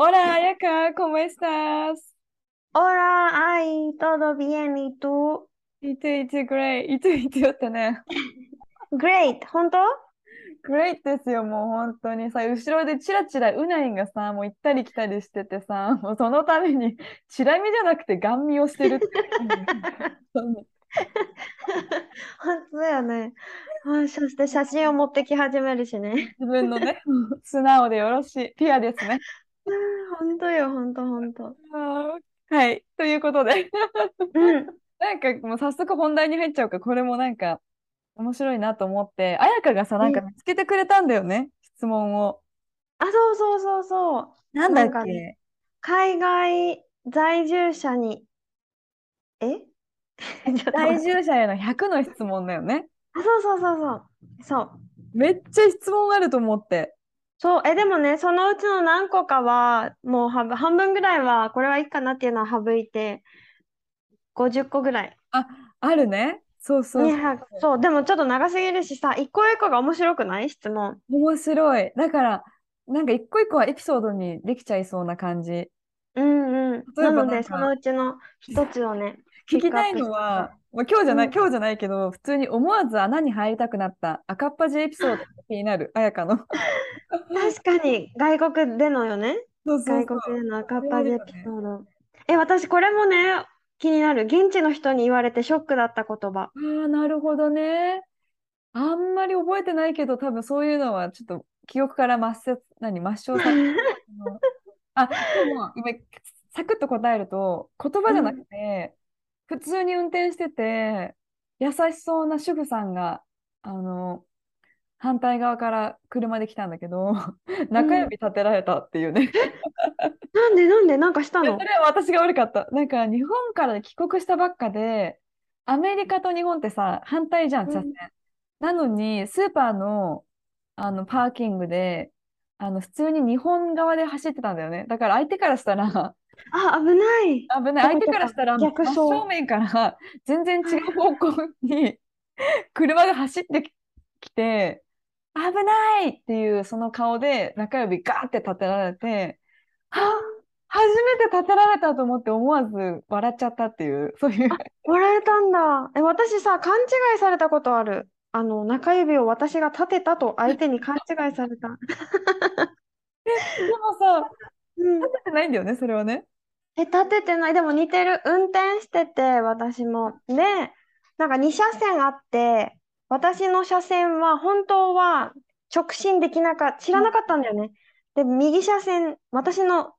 Hola, Ayaka, ¿cómo estás? Hola, ay, todo bien, ¿y tú? いついつ great, いついつよってね。Great, 本当 great ですよ、もう本当にさ、後ろでチラチラうないんがさ、もう行ったり来たりしててさ、もうそのためにチラ見じゃなくてガン見をしてるって。本当だよね。あそして写真を持ってき始めるしね。自分のね、素直でよろしい、ピュアですね。本当よ、本当本当。はい、ということで、うん。なんかもう早速本題に入っちゃうか、これもなんか面白いなと思って、彩香がさ、なんか見つけてくれたんだよね、質問を。あ、そうそうそうそう。なんだっけ？ね海外在住者に、え？在住者への100の質問だよね。あ、そうそうそうそう。そう。めっちゃ質問あると思って。そう、え、でもね、そのうちの何個かは、もう半分、半分ぐらいは、これはいいかなっていうのは省いて、50個ぐらい。あるね。そうそうそう。200そう、でもちょっと長すぎるしさ、一個一個が面白くない？質問。面白い。だから、なんか一個一個はエピソードにできちゃいそうな感じ。うんうん。例えばなんかなので、そのうちの一つをね、聞きたいのは、まあ、今日じゃない、うん今日じゃないけど、普通に思わず穴に入りたくなった赤っ端エピソードが気になる、彩香の。確かに外国でのよね。そうそう外そう。国での赤っ端エピソード。え、私これもね、気になる。現地の人に言われてショックだった言葉。ああ、なるほどね。あんまり覚えてないけど、多分そういうのはちょっと記憶から抹殺、何、抹消されてるの あ、でも、今、サクッと答えると、言葉じゃなくて、普通に運転してて、優しそうな主婦さんが、あの、反対側から車で来たんだけど、中指立てられたっていうね。なんでなんでなんかしたの？それは私が悪かった。なんか日本から帰国したばっかで、アメリカと日本ってさ、反対じゃん、車線。なのに、スーパーの、あのパーキングで、あの普通に日本側で走ってたんだよね。だから相手からしたら、あ、危ない。危ない。相手からしたら、真逆走正面から全然違う方向に車が走ってきて、危ないっていうその顔で中指ガーって立てられて、はあ初めて立てられたと思って思わず笑っちゃったっていう、そういう。笑えたんだ。え、私さ、勘違いされたことある。あの、中指を私が立てたと相手に勘違いされた。でもさ、うん。立ててないんだよね、それはね。え、立ててない。でも似てる。運転してて、私も。で、なんか2車線あって、私の車線は本当は直進できなかった、知らなかったんだよね。で、右車線、私の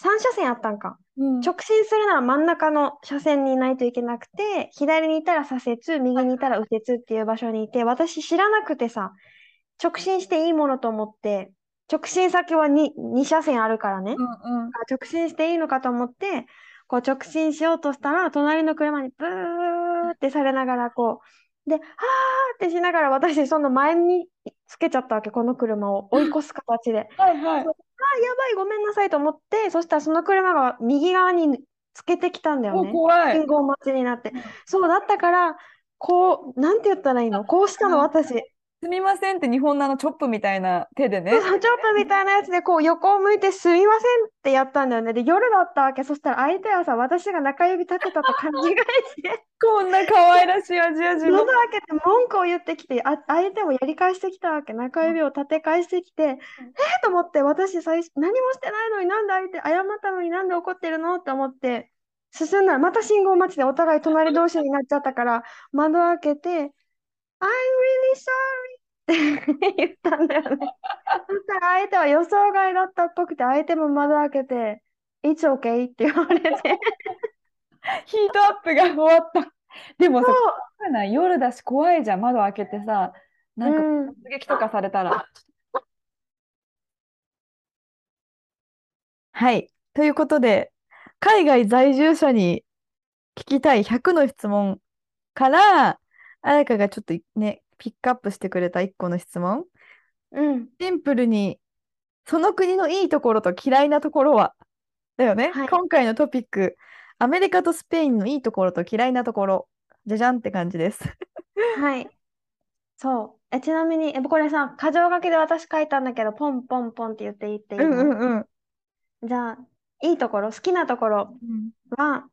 3車線あったんか。うん直進するなら真ん中の車線にいないといけなくて、左にいたら左折、右にいたら右折っていう場所にいて、私知らなくてさ、直進していいものと思って、直進先は 2, 2車線あるからね。うんうん。あ直進していいのかと思って、こう直進しようとしたら、隣の車にブーってされながら、こう、で、はーってしながら私、その前につけちゃったわけ、この車を 追い越す形で。はいはい。あ、やばい、ごめんなさいと思って、そしたらその車が右側につけてきたんだよお、ね。怖い。信号待ちになって。そうだったから、こう、なんて言ったらいいの？こうしたの、あ私。すみませんって日本のあのチョップみたいな手でね。そうそうチョップみたいなやつで、こう横を向いてすみませんってやったんだよね。で、夜だったわけ。そしたら相手はさ、私が中指立てたと勘違いして、こんな可愛らしいアジア人の。喉開けて文句を言ってきて、あ、相手もやり返してきたわけ。中指を立て返してきて、えーと思って、私最初、何もしてないのになんで相手、謝ったのになんで怒ってるのって思って、進んだらまた信号待ちでお互い隣同士になっちゃったから、窓開けて、I'm really sorry 言ったんだよね。そしたら相手は予想外だったっぽくて、相手も窓開けて、It's okay って言われて、ヒートアップが終わった。でもさ、夜だし怖いじゃん。窓開けてさ、なんかうん突撃とかされたら。はい。ということで、海外在住者に聞きたい100の質問から、彩香がちょっとね、ピックアップしてくれた1個の質問。うん。シンプルに、その国のいいところと嫌いなところはだよね。はい。今回のトピック、アメリカとスペインのいいところと嫌いなところ。じゃじゃんって感じです。はい。そう。え、ちなみに、え、これさ、箇条書きで私書いたんだけど、ポンポンポンって言っていいっていうんうんうん。じゃあ、いいところ、好きなところうんは、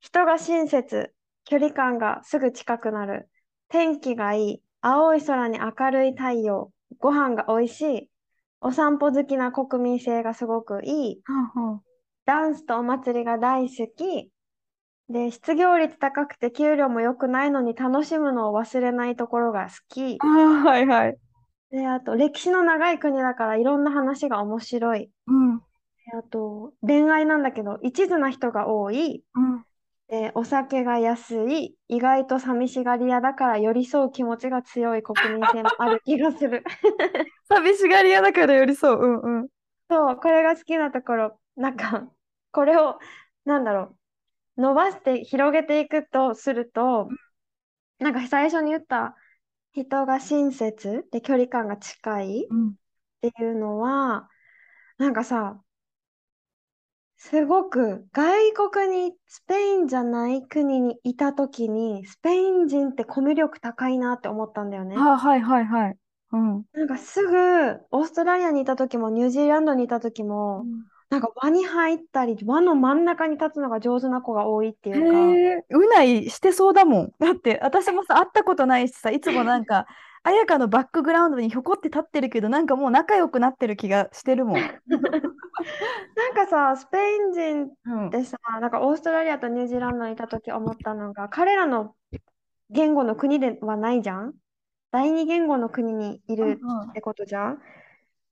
人が親切、距離感がすぐ近くなる、天気がいい、青い空に明るい太陽、ご飯が美味しい、お散歩好きな国民性がすごくいい、はあはあダンスとお祭りが大好き、で、失業率高くて給料も良くないのに楽しむのを忘れないところが好き。あーはいはい。で、あと、歴史の長い国だからいろんな話が面白い。うん。であと、恋愛なんだけど、一途な人が多い。うんで、お酒が安い。意外と寂しがり屋だから寄り添う気持ちが強い国民性もある気がする。寂しがり屋だから寄り添う。うんうん。そう、これが好きなところ。なんか、これを、なんだろう。伸ばして広げていくとすると、なんか最初に言った人が親切で距離感が近いっうんていうのは、なんかさ、すごく外国にスペインじゃない国にいた時にスペイン人ってコミュ力高いなって思ったんだよね。あ、はいはいはい。うん。なんかすぐオーストラリアにいた時もニュージーランドにいた時もなんか輪に入ったり輪の真ん中に立つのが上手な子が多いってへいうか。え、うないしてそうだもん。だって私もさ、会ったことないしさ、いつもなんか、彩香のバックグラウンドにひょこって立ってるけど、なんかもう仲良くなってる気がしてるもん。なんかさ、スペイン人っうん。てさ、なんかオーストラリアとニュージーランドにいた時思ったのが、彼らの言語の国ではないじゃん？第二言語の国にいるってことじゃん？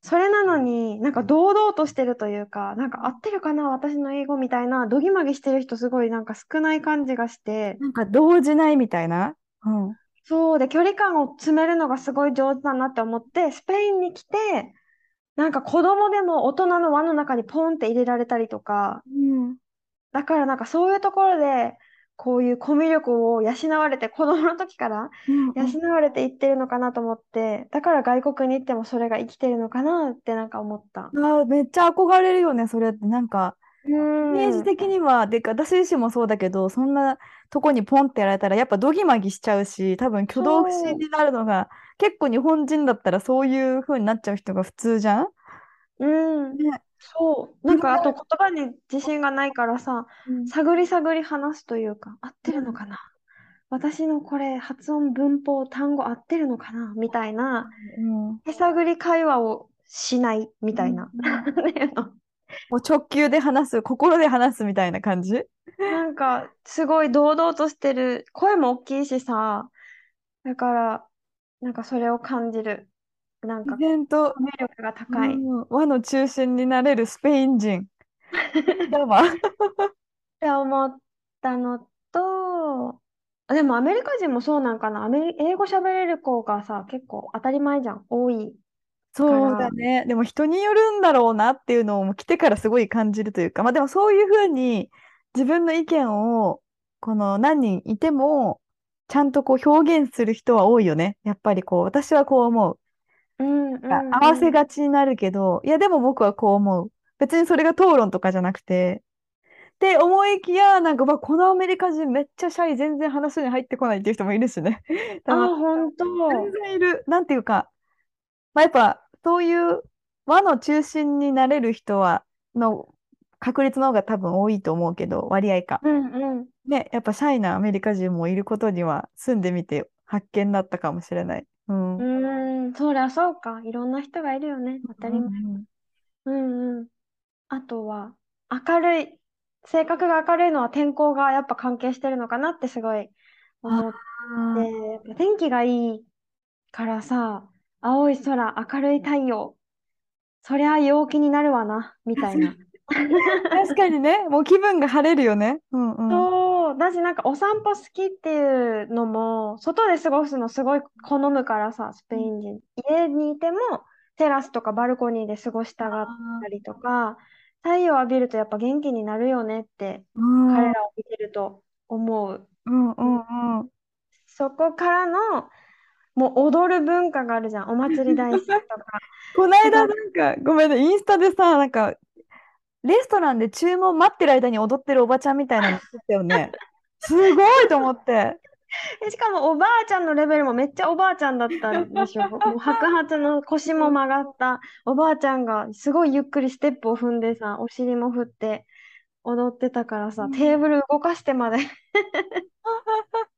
それなのに、なんか堂々としてるというか、なんか合ってるかな、私の英語みたいな、どぎまぎしてる人すごいなんか少ない感じがして、なんか動じないみたいな？うん。そうで、距離感を詰めるのがすごい上手だなって思って、スペインに来て、なんか子供でも大人の輪の中にポンって入れられたりとか、うん。だからなんかそういうところで、こういうコミュ力を養われて、子供の時から養われていってるのかなと思って、だから外国に行ってもそれが生きてるのかなってなんか思った。あー、めっちゃ憧れるよね、それって。なんか、うイメージん。的には、でか、私自身もそうだけど、そんなとこにポンってやられたら、やっぱドギマギしちゃうし、多分挙動不審そになるのが、結構日本人だったらそういう風になっちゃう人が普通じゃん？う。うん。ね。そう。なんかあと言葉に自信がないからさ、うん探り探り話すというか、合ってうんるのかな？私のこれ発音、文法、単語合ってるのかな？みたいな、うん手探り会話をしないみうんたいな。うん もう直球で話す、心で話すみたいな感じ？なんか、すごい堂々としてる。声も大きいしさ、だから、なんかそれを感じる。なん自か、然と、コミュ力がう高い。っん、和の中心になれるスペイン人。だわ。て思ったのと、あでもアメリカ人もそうなんかな。アメリ、英語喋れる子がさ、結構当たり前じゃん。多いかそうだら。ね。でも人によるんだろうなっていうのを来てからすごい感じるというか、まあでもそういうふうに自分の意見をこの何人いてもちゃんとこう表現する人は多いよね。やっぱりこう私はこう思う。うん合わせ。がちになるけど、いやでも僕はこう思う。別にそれが討論とかじゃなくて、って思いきや、なんか、まあ、このアメリカ人めっちゃシャイ、全然話に入ってこないっていう人もいるしね。あ、本全当。然いる。なんていうか、まあ、やっぱ、そういう輪の中心になれる人は、の確率の方が多分多いと思うけど、割合か。うんうん。ね、やっぱシャイなアメリカ人もいることには、住んでみて発見だったかもしれない。うん。ううんそりゃそうか。いろんな人がいるよね。当たうり前。んうんうん。あとは、明るい。性格が明るいのは天候がやっぱ関係してるのかなってすごいあ思っあて、やっぱ天気がいいからさ、青い空、明るい太陽、そりゃ陽気になるわな、みたいな。確かにね、もう気分が晴れるよね。うんうん。そう、だしなんかお散歩好きっていうのも、外で過ごすのすごい好むからさ、スペイン人。家にいてもテラスとかバルコニーで過ごしたがったりとか、太陽浴びるとやっぱ元気になるよねってうん彼らを見てると思う。うんうんうん。そこからのもう踊る文化があるじゃん。お祭り大好きとか。この間なんか、ごめんね、インスタでさ、なんか、レストランで注文待ってる間に踊ってるおばちゃんみたいなの作ったよね。すごいと思って。でしかもおばあちゃんのレベルもめっちゃおばあちゃんだったんでしょ。もう白髪の腰も曲がったおばあちゃんがすごいゆっくりステップを踏んでさ、お尻も振って踊ってたからさ、うんテーブル動かしてまで。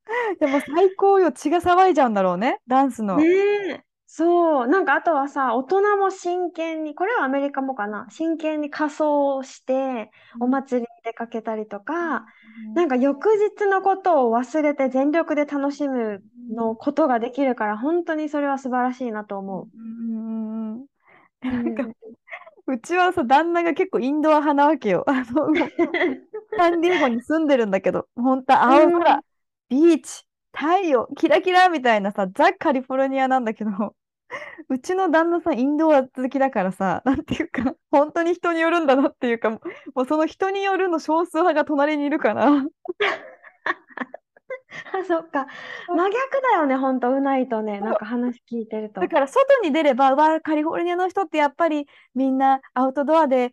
でも最高よ、血が騒いじゃうんだろうね、ダンスの。ねえ。そう。なんかあとはさ、大人も真剣に、これはアメリカもかな、真剣に仮装をしてお祭りに出かけたりとか、なんか翌日のことを忘れて全力で楽しむのことができるから、本当にそれは素晴らしいなと思うんうんうんう。なんか、うちはさ、旦那が結構インドア派なわけよ。あの、サンディエゴに住んでるんだけど、本当青うん空、ビーチ、太陽、キラキラみたいなさ、ザ・カリフォルニアなんだけど、うちの旦那さん、インドア好きだからさ、なんていうか、本当に人によるんだなっていうか、もうその人によるの少数派が隣にいるから、あ、そっか。真逆だよね、本当うないとね、なんか話聞いてるとだ。から外に出れば、うわ、カリフォルニアの人ってやっぱりみんなアウトドアで、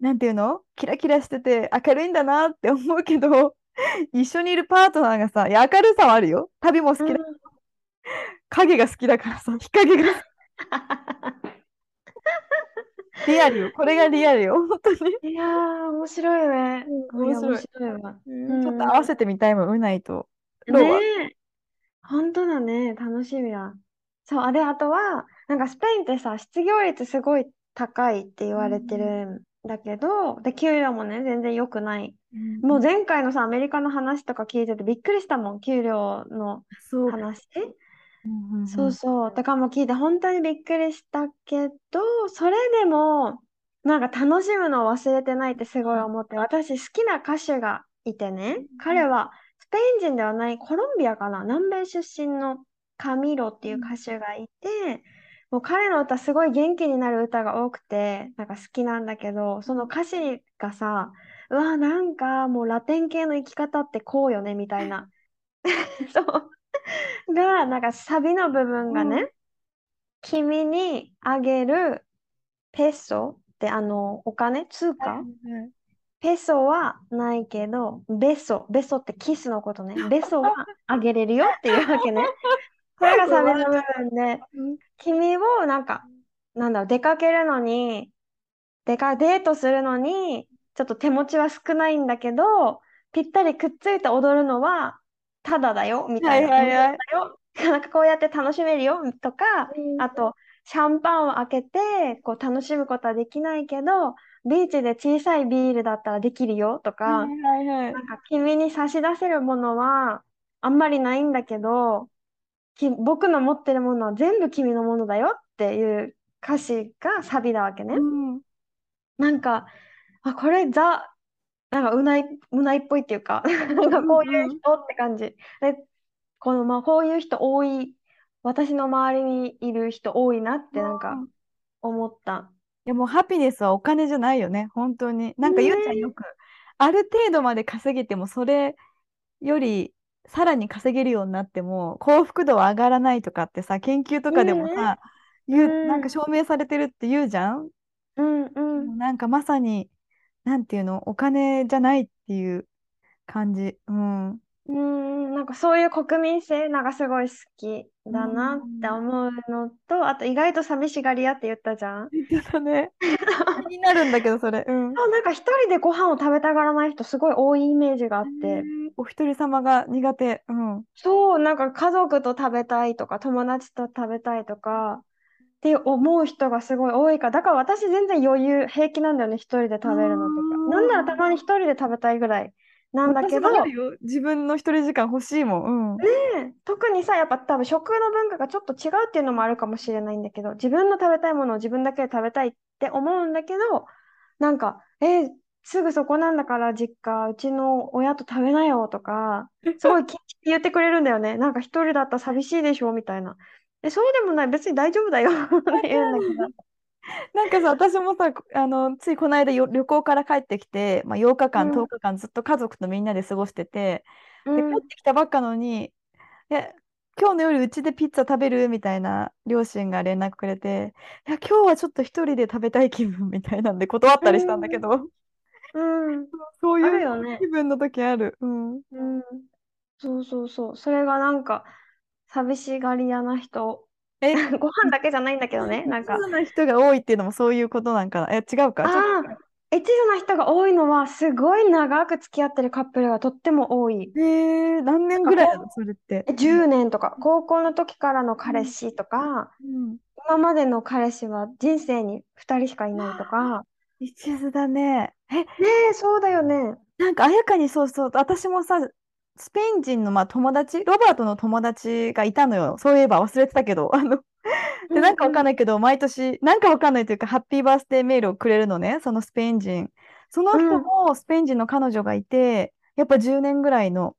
なんていうの？キラキラしてて明るいんだなって思うけど、一緒にいるパートナーがさ、いや、明るさはあるよ。旅も好きだ。うん影が好きだからさ、日陰が リアルよ。これがリアルよ。本当に。いやー、面白いね。面白いわ。うんちょっと合わせてみたいもん、うないと。どうねえ。本当だね。楽しみだ。そう、あれ、あとは、なんかスペインってさ、失業率すごい高いって言われてるんだけど、で、給料もね、全然良くない。もう前回のさ、アメリカの話とか聞いててびっくりしたもん、給料の。話。うんうんそうそう。だからもう聞いて本当にびっくりしたけど、それでも、なんか楽しむのを忘れてないってすごい思って、私好きな歌手がいてね、彼はスペイン人ではない、コロンビアかな、南米出身のカミロっていう歌手がいて、もう彼の歌すごい元気になる歌が多くて、なんか好きなんだけど、その歌詞がさ、うわ、なんかもうラテン系の生き方ってこうよね、みたいな。そう。が、なんかサビの部分がね、うん君にあげるペソってあのお金、通貨？ペソはないけど、ベソ、ベソってキスのことね。ベソはあげれるよっていうわけね。これがサビの部分で、君をなんか、なんだろう、出かけるのに、出か、デートするのに、ちょっと手持ちは少ないんだけど、ぴったりくっついて踊るのは、ただだよ、みたいな。はいはいはい。なんかこうやって楽しめるよ、とか、あと、シャンパンを開けて、こう楽しむことはできないけど、ビーチで小さいビールだったらできるよとか、はいはいはい。なんか君に差し出せるものはあんまりないんだけど、き僕の持ってるものは全部君のものだよっていう歌詞がサビなわけね。うんなんか、あ、これザ、なんかうない、うないっぽいっていうか、なんかこういう人って感じ。で、このまあこういう人多い、私の周りにいる人多いなってなんかうん思った。いやもうハピネスはお金じゃないよね、本当に。なんかゆうちゃんよく、ある程度まで稼げても、それよりさらに稼げるようになっても、幸福度は上がらないとかってさ、研究とかでもさ、言う、うんなんか証明されてるって言うじゃん？うんうん。なんかまさに、なんていうの、お金じゃないっていう感じ。うん。うーん、なんかそういう国民性、なんかすごい好きだなって思うのと、あと意外と寂しがり屋って言ったじゃん。言ってたね。気になるんだけど、それ。うん。そうなんか一人でご飯を食べたがらない人すごい多いイメージがあって、お一人様が苦手。うん。そう、なんか家族と食べたいとか、友達と食べたいとか、って思う人がすごい多いから、だから私全然余裕、平気なんだよね、一人で食べるのとか。なんならたまに一人で食べたいぐらいなんだけど。自分の一人時間欲しいもん。うん。ね特にさ、やっぱ多分食の文化がちょっと違うっていうのもあるかもしれないんだけど、自分の食べたいものを自分だけで食べたいって思うんだけど、なんか、えーすぐそこなんだから実家、うちの親と食べなよとか、すごい言ってくれるんだよね。なんか一人だったら寂しいでしょみたいな。え、そうでもない、別に大丈夫だよ って言うんだけど。なんかさ、私もさ、あの、ついこの間よ旅行から帰ってきて、まあ、8日間、うん、10日間ずっと家族とみんなで過ごしてて、で、帰うん、ってきたばっかのに、え、今日の夜うちでピッツァ食べる？みたいな両親が連絡くれて、いや、今日はちょっと一人で食べたい気分みたいなんで断っうたりしたんだけん、ど、うん。そうあいうるよね。気分の時ある。うん。うん。そうそうそう。それがなんか、寂しがり屋な人。え、ご飯だけじゃないんだけどね。なんか、一途な人が多いっていうのもそういうことなんかな。え、違うか？ああ、一途な人が多いのは、すごい長く付き合ってるカップルがとっても多い。えー、何年ぐらいなの？それって。う、10年とか、高校の時からの彼氏とか、うん。今までの彼氏は人生に2人しかいないとか。一途だね。え、ねえ、そうだよね。なんか、あやかにそうそう、私もさ、スペイン人のまあ友達、ロバートの友達がいたのよ。そういえば忘れてたけど、あの、で、なんかわかんないけど、毎年、なんかわかんないというか、ハッピーバースデーメールをくれるのね、そのスペイン人。その人うん、もスペイン人の彼女がいて、やっぱ10年ぐらいの、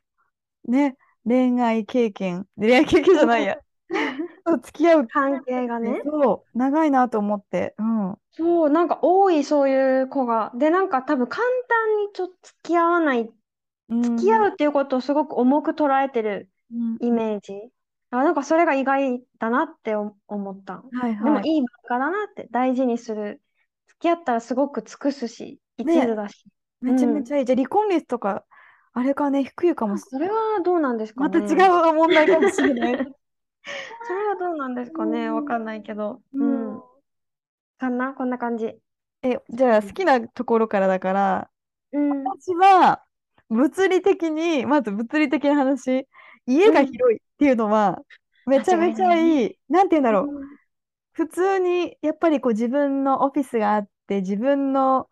ね、恋愛経験、恋愛経験じゃないや、付き合う関係がね。そう、長いなと思って、うん。そう、なんか多い、そういう子が。で、なんか多分簡単にちょっと付き合わない、うん、付き合うっていうことをすごく重く捉えてるうんイメージ。あ、なんかそれが意外だなって思思った。はいはい。でもいい文化だなって大事にする。付き合ったらすごく尽くすし、一ね、途だし。めちゃめちゃいい。じゃあ離婚率とか、あれかね、低いかもあ、しそれはどうなんですかまた違ね。う問題かもしれない。それはどうなんですかね。わかんないけど。ううん。ん。かな？こんな感じ。え、じゃあ好きなところからだから、うん。私は物理的に、まず物理的な話、家がうん。広いっていうのは、めちゃめち。ゃいい。なんて言うんだろう。うん。普通に、やっぱりこう自分のオフィスがあって、自分の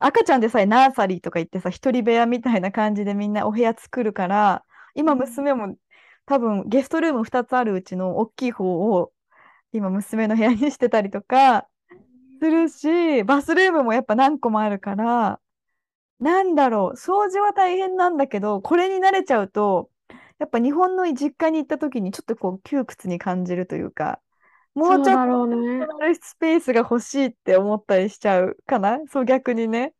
赤ちゃんでさえナーサリーとか行ってさ、一人部屋みたいな感じでみんなお部屋作るから、今うん。娘も多分ゲストルーム2つあるうちの大きい方を今娘の部屋にしてたりとかするし、バスルームもやっぱ何個もあるから、なんだろう、掃除は大変なんだけど、これに慣れちゃうと、やっぱ日本の実家に行った時にちょっとこう窮屈に感じるというか、もうちょっとスペースが欲しいって思ったりしちゃうかな、そう逆にね。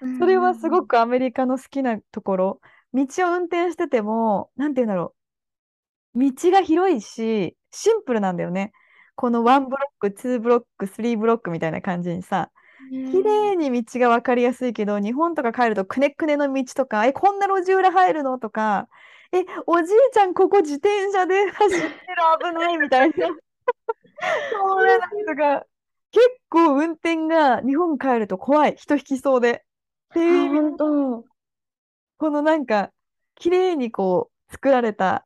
うんそれはすうんごくアメリカの好きなところ。道を運転してても、なんて言うんだろう。道が広いし、シンプルなんだよね。この1ブロック、2ブロック、3ブロックみたいな感じにさ、うん。綺麗ねに道が分かりやすいけど、日本とか帰るとくねくねの道とか、え、こんな路地裏入るの？とか、え、おじいちゃんここ自転車で走ってる？危ないみたいな。そうなのとか、結構運転が日本帰ると怖い。人引きそうで。ってあ、いう。このなんか、綺麗にこう、作られた、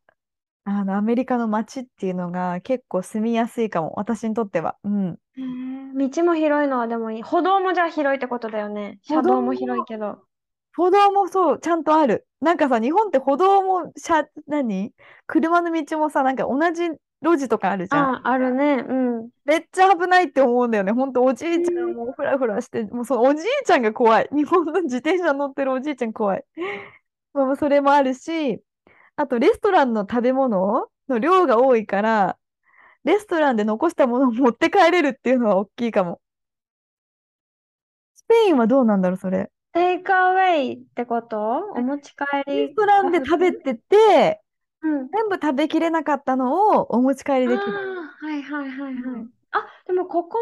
あの、アメリカの街っていうのが結構住みやすいかも。私にとっては。うん。へえ道も広いのはでもいい。歩道もじゃあ広いってことだよね。歩道車道も広いも、けど。歩道もそう、ちゃんとある。なんかさ、日本って歩道も、車、何？車の道もさ、なんか同じ路地とかあるじゃん。あ、あるね。うん。めっちゃ危ないって思うんだよね。ほんと、おじえいちゃんーもフラフラして、もうそのおじいちゃんが怖い。日本の自転車乗ってるおじいちゃん怖い。まあ、それもあるし、あとレストランの食べ物の量が多いから、レストランで残したものを持って帰れるっていうのは大きいかも。スペインはどうなんだろう、それ。テイクアウェイってこと？お持ち帰レスりトランでが食べてて、うん。全部食べきれなかったのをお持ち帰りあできる。あ、はいはいはいはい。うんあ、でもここ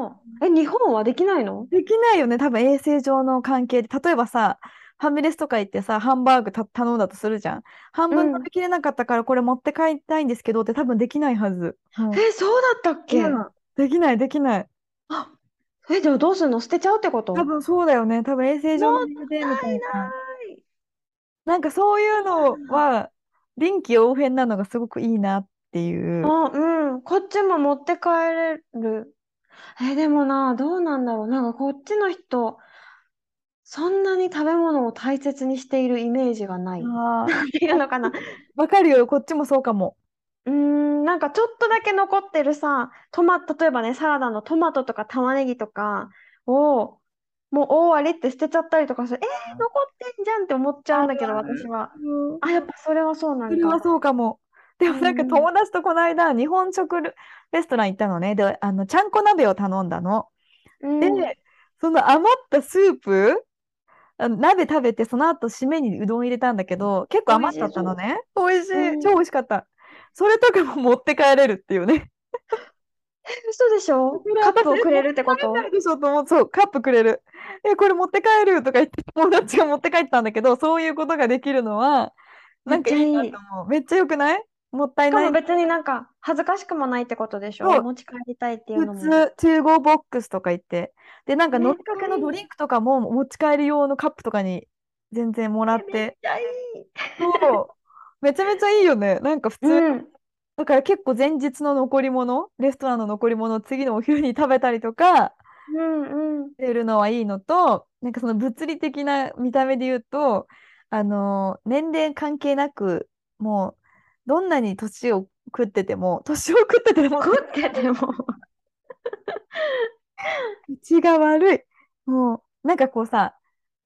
も、え、日本はできないの？できないよね、多分衛生上の関係で。例えばさ、ファミレスとか行ってさ、ハンバーグた頼んだとするじゃん。半分うん。食べきれなかったからこれ持って帰りたいんですけどって多分できないはず。うん。え、そうだったっけ？うんできない、できない。あ、え、でもどうするの？捨てちゃうってこと？多分そうだよね。多分衛生上の理由でみたたいいな。なんかそういうのは臨機応変なのがすごくいいなっていう。あ、うん。こっちも持って帰れる。え、でもな、どうなんだろう。なんかこっちの人、そんなに食べ物を大切にしているイメージがない。あていうのかな。わかるよ。こっちもそうかも。うーん、なんかちょっとだけ残ってるさ、トマ、例えばね、サラダのトマトとか玉ねぎとかを、もう大ありって捨てちゃったりとかする。えー、残ってんじゃんって思っちゃうんだけど、私は。うんあ、やっぱそれはそうなそれは。そうかも。でもなんかうん友達とこの間、日本食レレストラン行ったのね。で、あの、ちゃんこ鍋を頼んだの。うんで、その余ったスープ、鍋食べて、その後締めにうどん入れたんだけど、結構余っちゃったのね。美味しい。うん超美味しかった。それとかも持って帰れるっていうね。嘘でしょ？カップをくれるってこと？でしょと思う。そう、カップくれる。え、これ持って帰る？とか言って、友達が持って帰ったんだけど、そういうことができるのは、なんかいいなと思う。めっちゃ良くない？もったいない。しかも別になんか恥ずかしくもないってことでしそうょ持ち帰りたいっていうのも。普通、2 5ボックスとか言って。で、なんか飲みかけのドリンクとかも持ち帰り用のカップとかに全然もらっ。めってちゃいい。そう。めちゃめちゃいいよね。なんか普通。うん。だから結構前日の残り物、レストランの残り物を次のお昼に食べたりとかうんうん。るのはいいのと、なんかその物理的な見た目で言うと、あのー年齢関係なく、もう、どんなに年を食ってても、年を食ってても、食ってても。口が悪い。もう、なんかこうさ、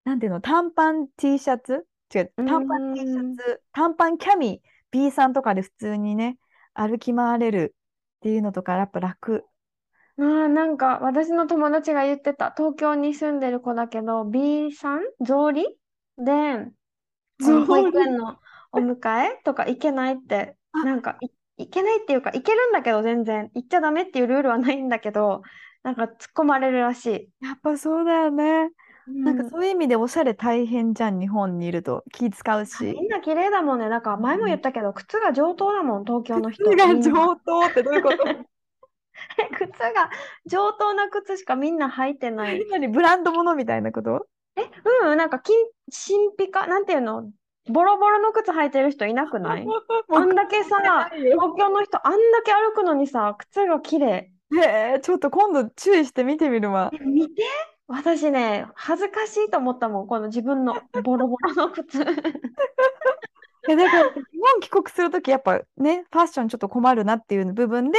なんていうの、短パン T シャツ？違う、短パン T シうんャツ、短パンキャミ B さんとかで普通にね、歩き回れるっていうのとか、やっぱ楽。あーなんか私の友達が言ってた東京に住んでる子だけど B さん草履で保育園のお迎えとか行けないってあなんかい行けないっていうか行けるんだけど全然行っちゃダメっていうルールはないんだけどなんか突っ込まれるらしい。やっぱそうだよね。なんかうんそういう意味でおしゃれ大変じゃん、日本にいると。気使うし。みんな綺麗だもんね。だから前も言ったけど、靴が上等だもん、東京の人。靴が上等ってどういうこと？靴が上等な靴しかみんな履いてない。何ブランド物みたいなこと？うん、なんか金、新ピカ、なんていうの、ボロボロの靴履いてる人いなくない？あんだけさ、東京の人あんだけ歩くのにさ、靴が綺麗。へえ、ちょっと今度注意して見てみるわえ。見て、私ね、恥ずかしいと思ったもん、この自分の ボロボロの靴。え、だから日本帰国するときやっぱね、ファッションちょっと困るなっていう部分で、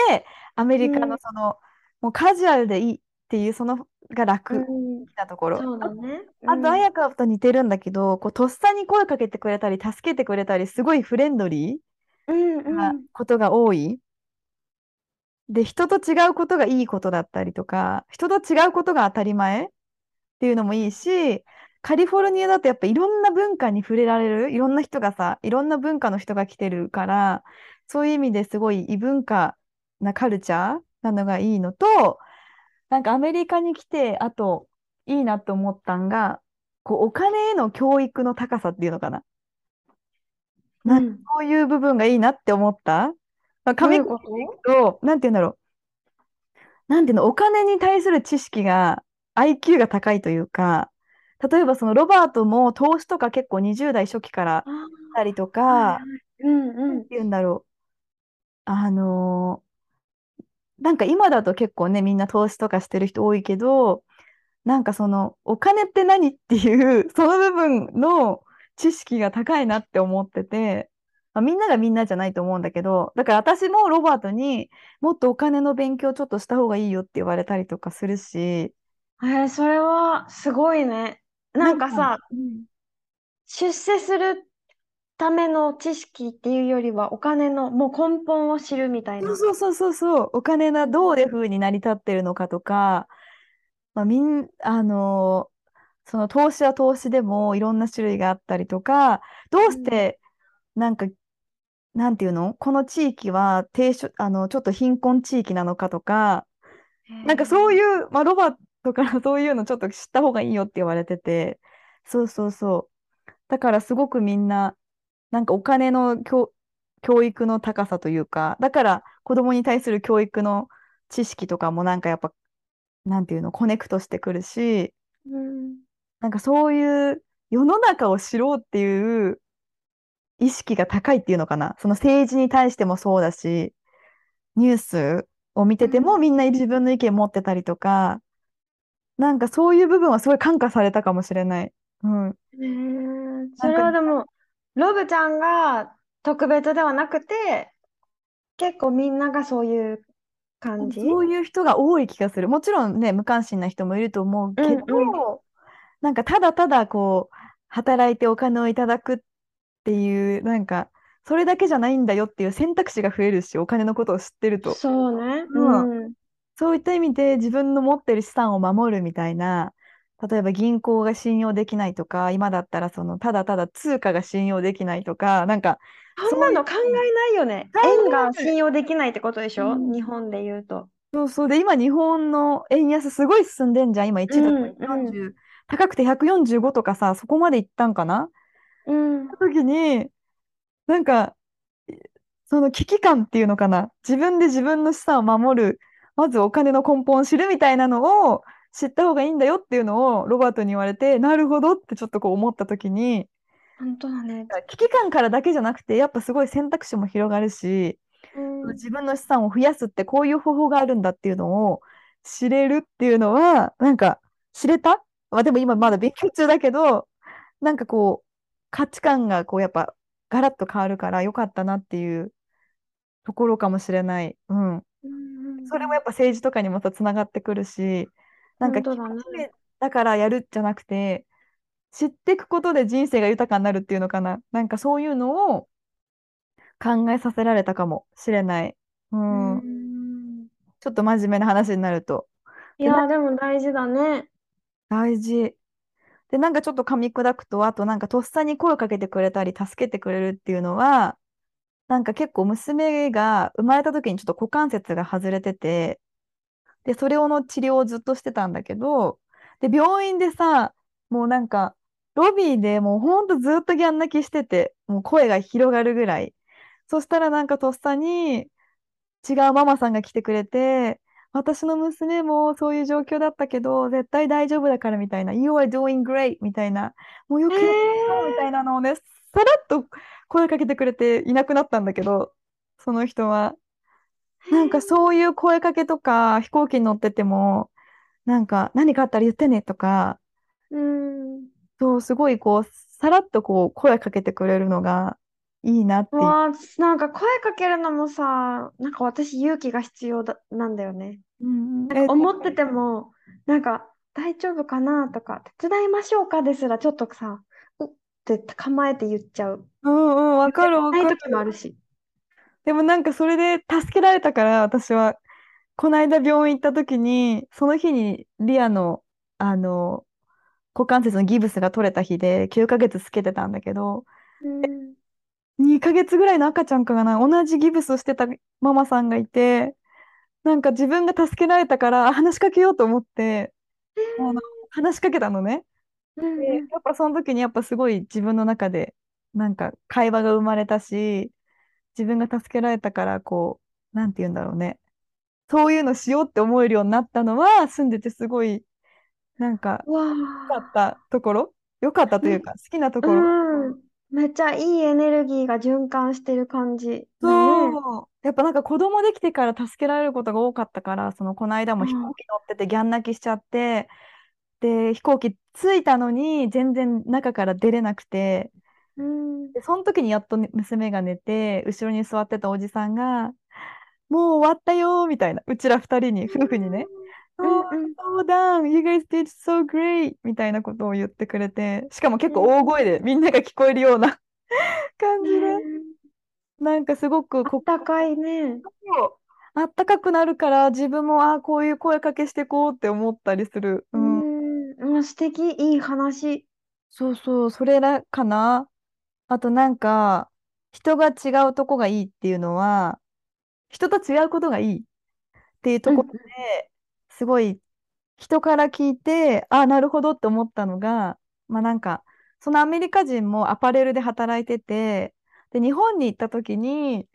アメリカうんのその、もうカジュアルでいいっていうそのが楽うん、なところ。そうだね。あと、うん綾香と似てるんだけど、こう、とっさに声かけてくれたり、助けてくれたり、すごいフレンドリうんーなうん。ことが多い。で、人と違うことがいいことだったりとか、人と違うことが当たり前っていうのもいいし、カリフォルニアだとやっぱいろんな文化に触れられる、いろんな人がさ、いろんな文化の人が来てるから、そういう意味ですごい異文化なカルチャーなのがいいのと、なんかアメリカに来て、あといいなと思ったんが、こうお金への教育の高さっていうのかな。なうんそういう部分がいいなって思った。まあ、紙どういうこと？と、なんて言うんだろう。なんていうの、お金に対する知識が、IQ が高いというか、例えばそのロバートも投資とか結構20代初期からあしたりとか、いうんうなんんて言うんだろう。あのーなんか今だと結構ね、みんな投資とかしてる人多いけど、なんかその、お金って何っていう、その部分の知識が高いなって思ってて、まあ、みんながみんなじゃないと思うんだけど、だから私もロバートにもっとお金の勉強ちょっとした方がいいよって言われたりとかするし、えーそれはすごいね。なんかさ、うん出世するための知識っていうよりはお金のもう根本を知るみたいな。そうそうそうそう、お金がどういうふうに成り立ってるのかとか、まあ、みん、あのーその投資は投資でもいろんな種類があったりとか、どうして、なんか、なんていうの？この地域は低所、あの、ちょっと貧困地域なのかとか、なんかそうう。いう、まあ、ロバートから そういうのちょっと知った方がいいよって言われてて、そうそうそう。だからすごくみんな、なんかお金の教、教育の高さというか、だから子供に対する教育の知識とかもなんかやっぱ、なんていうの、コネクトしてくるし、うんなんかそういう世の中を知ろうっていう意識が高いっていうのかな。その政治に対してもそうだし、ニュースを見ててもみんな自分の意見持ってたりとか、なんかそういう部分はすごい感化されたかもしれない。うん。へーそれはでも、ロブちゃんが特別ではなくて、結構みんながそういう感じ？そういう人が多い気がする。もちろんね、無関心な人もいると思うけど、うんうんなんかただただこう、働いてお金をいただくっていう、なんか、それだけじゃないんだよっていう選択肢が増えるし、お金のことを知ってると。そうね。うんうん。そういった意味で自分の持ってる資産を守るみたいな、例えば銀行が信用できないとか、今だったらそのただただ通貨が信用できないとか、なんかそんなの考えないよね。円が信用できないってことでしょ？うん日本で言うと。そうそうで、今日本の円安すごい進んでんじゃん。今1ドルうん140、高くて145とかさ、そこまでいったんかな？うん。時に、なんか、その危機感っていうのかな？自分で自分の資産を守る、まずお金の根本を知るみたいなのを知った方がいいんだよっていうのをロバートに言われて、なるほどってちょっとこう思った時に、本当だね。危機感からだけじゃなくて、やっぱすごい選択肢も広がるし、うん。自分の資産を増やすってこういう方法があるんだっていうのを知れるっていうのは、なんか知れた？まあでも今まだ勉強中だけど、なんかこう価値観がこうやっぱガラッと変わるから良かったなっていうところかもしれない。うん。うんそれもやっぱ政治とかにもさつながってくるし、なんか本当だね決めだからやるじゃなくて、知っていくことで人生が豊かになるっていうのかな？なんかそういうのを考えさせられたかもしれない。うん。うんちょっと真面目な話になると。いや、でも大事だね。大事。で、なんかちょっと噛み砕くと、あとなんかとっさに声をかけてくれたり、助けてくれるっていうのは、なんか結構娘が生まれた時にちょっと股関節が外れてて、で、それをの治療をずっとしてたんだけど、で、病院でさ、もうなんか、ロビーでもうほんとずっとギャン泣きしてて、もう声が広がるぐらい。そしたらなんかとっさに違うママさんが来てくれて、私の娘もそういう状況だったけど、絶対大丈夫だからみたいな、You are doing great みたいな、もうよくやったみたいなのをね、さらっと声かけてくれていなくなったんだけど、その人は。なんかそういう声かけとか、飛行機に乗ってても、なんか何かあったら言ってねとか、うん。そう、すごいこう、さらっとこう声かけてくれるのがいいなっていう。わあ、なんか声かけるのもさ、なんか私勇気が必要だ、なんだよね。うんなんか思ってても、なんか大丈夫かなとか、手伝いましょうかですらちょっとさ、うって構えて言っちゃう。うんうん、わかるわないかる。時もあるし。でもなんかそれで助けられたから、私は、この間病院行った時に、その日にリアの、あの、股関節のギブスが取れた日で9ヶ月つけてたんだけど、うん。2ヶ月ぐらいの赤ちゃんかな、同じギブスをしてたママさんがいて、なんか自分が助けられたからあ話しかけようと思って、あの話しかけたのね。うんで、やっぱその時にやっぱすごい自分の中でなんか会話が生まれたし、自分が助けられたからこう、なんて言うんだろうね。そういうのしようって思えるようになったのは住んでてすごいなんか良かあ。ったところ？良かったというか好きなところ？うん。めっちゃいいエネルギーが循環してる感じ。そう。やっぱなんか子供できてから助けられることが多かったから、そのこの間も飛行機乗っててギャン泣きしちゃって、で、飛行機着いたのに全然中から出れなくて、うん。で、その時にやっとね娘が寝て、後ろに座ってたおじさんが、もう終わったよーみたいな、うちら二人に、夫婦にね、うんそううん You guys did so great! みたいなことを言ってくれて、しかも結構大声でみんなが聞こえるような 感じで、なんかすごくあこったかいね。あったかくなるから自分もあこういう声かけしてこうって思ったりする。ううん、ん。うん、素敵、いい話。そうそう、それらかな。あとなんか人が違うとこがいいっていうのは人と違うことがいいっていうところですごい人から聞いてあなるほどって思ったのがまあなんかそのアメリカ人もアパレルで働いててで日本に行った時に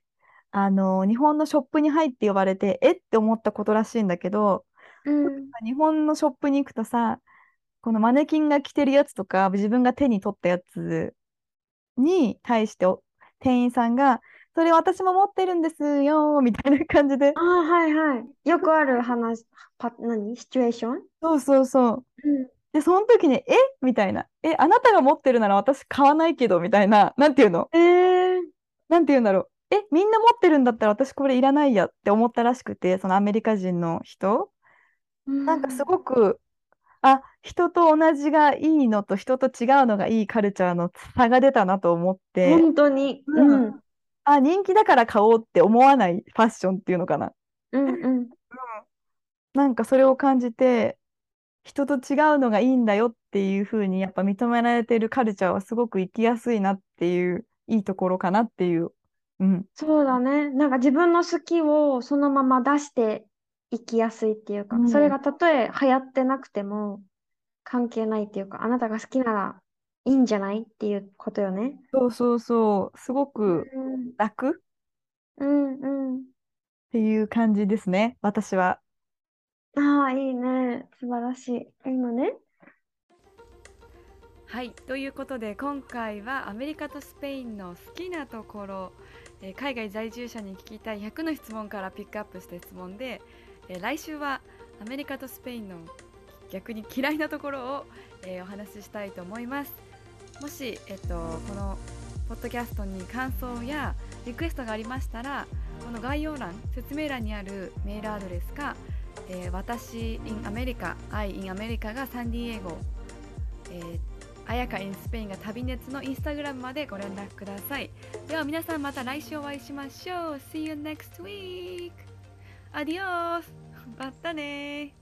あの日本のショップに入って呼ばれてえって思ったことらしいんだけどうん。日本のショップに行くとさこのマネキンが着てるやつとか自分が手に取ったやつに対してお店員さんがそれ私も持ってるんですよみたいな感じで。ああ、はいはい。よくある話、パ、何？シチュエーション？そうそうそう。うん。でその時にえ？みたいなえあなたが持ってるなら私買わないけどみたいな。なんていうの？えー、なんて言うんだろうえ？みんな持ってるんだったら私これいらないやって思ったらしくてそのアメリカ人の人。なんかすごくあ人と同じがいいのと人と違うのがいいカルチャーの差が出たなと思って本当に。うんうん。あ、人気だから買おうって思わない？ファッションっていうのかな？うんうん。なんかそれを感じて、人と違うのがいいんだよっていう風にやっぱ認められてるカルチャーはすごく生きやすいなっていう、いいところかなっていう。うん。そうだね。なんか自分の好きをそのまま出していきやすいっていうか、うんそれがたとえ流行ってなくても関係ないっていうか、あなたが好きならいいんじゃないっていうことよね。そうそうそう。すごうくん楽？うんうん。っていう感じですね。私は。ああ、いいね。素晴らしい。今ね。はい、ということで今回はアメリカとスペインの好きなところ、えー海外在住者に聞きたい100の質問からピックアップした質問で、え来週はアメリカとスペインの逆に嫌いなところを、えーお話ししたいと思います。もし、えっと、このポッドキャストに感想やリクエストがありましたらこの概要欄説明欄にあるメールアドレスか、えー私 in アメリカ I in アメリカがサンディエゴ、えーあやか in スペインが旅熱のインスタグラムまでご連絡ください。では皆さんまた来週お会いしましょう。See you next week! アディオースまたね